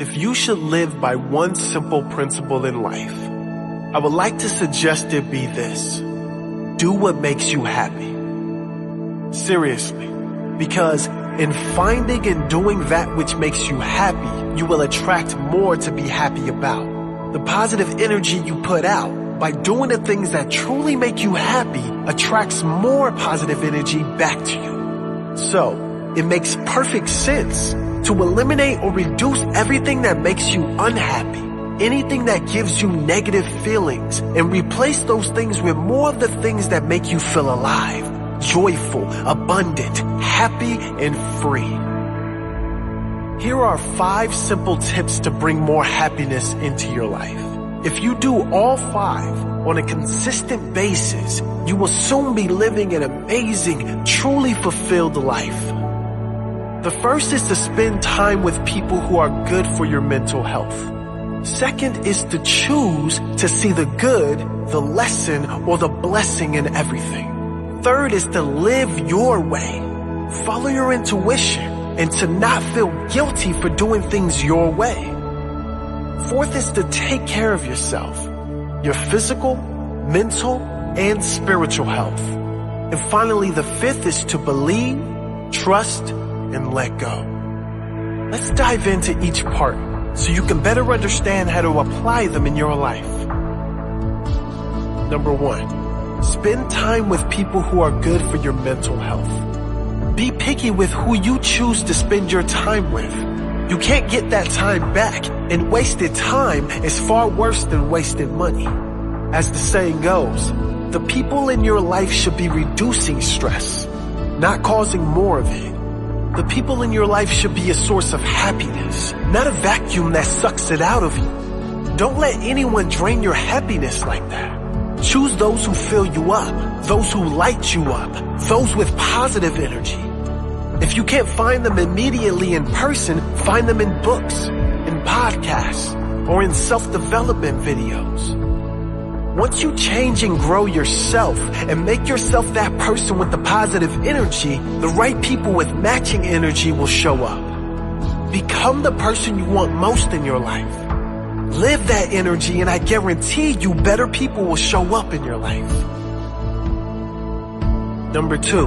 If you should live by one simple principle in life, I would like to suggest it be this. Do what makes you happy. Seriously. Because in finding and doing that which makes you happy, you will attract more to be happy about. The positive energy you put out by doing the things that truly make you happy attracts more positive energy back to you. So, it makes perfect sense to eliminate or reduce everything that makes you unhappy, anything that gives you negative feelings, and replace those things with more of the things that make you feel alive, joyful, abundant, happy, and free. Here are five simple tips to bring more happiness into your life. If you do all five on a consistent basis, you will soon be living an amazing, truly fulfilled life. The first is to spend time with people who are good for your mental health. Second is to choose to see the good, the lesson, or the blessing in everything. Third is to live your way. Follow your intuition and to not feel guilty for doing things your way. Fourth is to take care of yourself, your physical, mental, and spiritual health. And finally, the fifth is to believe, trust, and let go. Let's dive into each part so you can better understand how to apply them in your life. Number one, spend time with people who are good for your mental health. Be picky with who you choose to spend your time with. You can't get that time back, and wasted time is far worse than wasted money. As the saying goes, the people in your life should be reducing stress, not causing more of it. The people in your life should be a source of happiness, not a vacuum that sucks it out of you. Don't let anyone drain your happiness like that. Choose those who fill you up, those who light you up, those with positive energy. If you can't find them immediately in person, find them in books, in podcasts, or in self-development videos. Once you change and grow yourself and make yourself that person with the positive energy, the right people with matching energy will show up. Become the person you want most in your life. Live that energy and I guarantee you better people will show up in your life. Number two,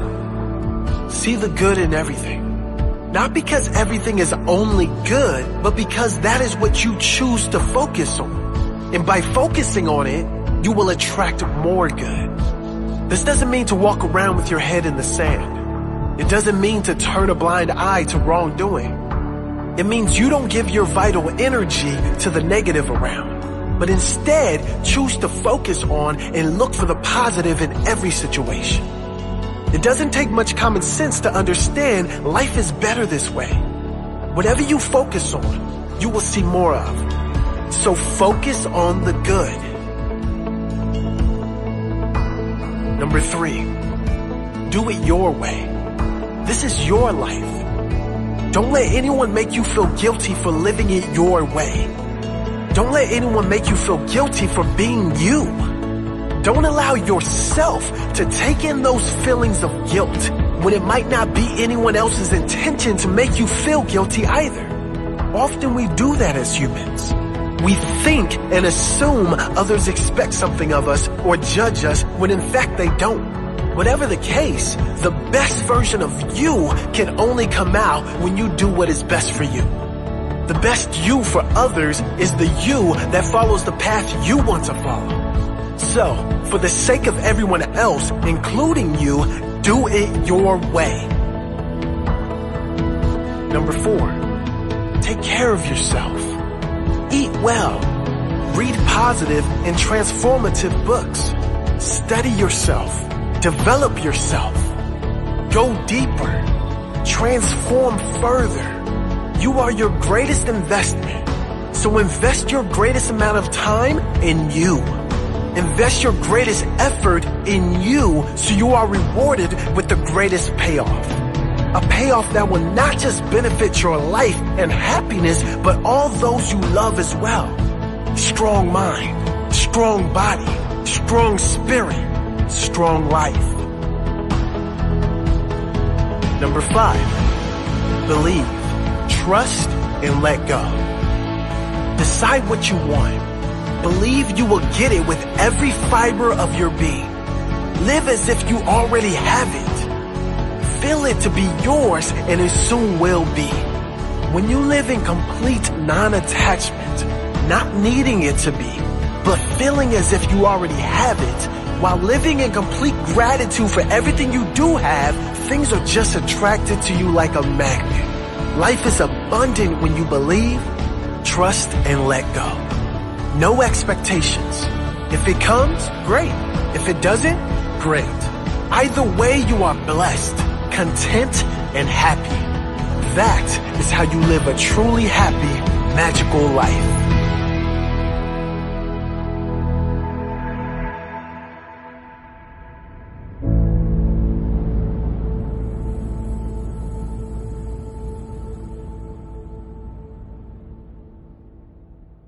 see the good in everything. Not because everything is only good, but because that is what you choose to focus on. And by focusing on it, you will attract more good. This doesn't mean to walk around with your head in the sand. It doesn't mean to turn a blind eye to wrongdoing. It means you don't give your vital energy to the negative around, but instead choose to focus on and look for the positive in every situation. It doesn't take much common sense to understand life is better this way. Whatever you focus on, you will see more of. So focus on the good. Number three, do it your way. This is your life. Don't let anyone make you feel guilty for living it your way. Don't let anyone make you feel guilty for being you. Don't allow yourself to take in those feelings of guilt when it might not be anyone else's intention to make you feel guilty either. Often we do that as humans. We think and assume others expect something of us or judge us when in fact they don't. Whatever the case, the best version of you can only come out when you do what is best for you. The best you for others is the you that follows the path you want to follow. So, for the sake of everyone else, including you, do it your way. Number four, take care of yourself. Eat well. Read positive and transformative books. Study yourself. Develop yourself. Go deeper. Transform further. You are your greatest investment. So invest your greatest amount of time in you. Invest your greatest effort in you so you are rewarded with the greatest payoff. A payoff that will not just benefit your life and happiness, but all those you love as well. Strong mind, strong body, strong spirit, strong life. Number five, believe, trust, and let go. Decide what you want. Believe you will get it with every fiber of your being. Live as if you already have it. Feel it to be yours and it soon will be. When you live in complete non-attachment, not needing it to be, but feeling as if you already have it, while living in complete gratitude for everything you do have, things are just attracted to you like a magnet. Life is abundant when you believe, trust, and let go. No expectations. If it comes, great. If it doesn't, great. Either way, you are blessed, content, and happy. That is how you live a truly happy, magical life.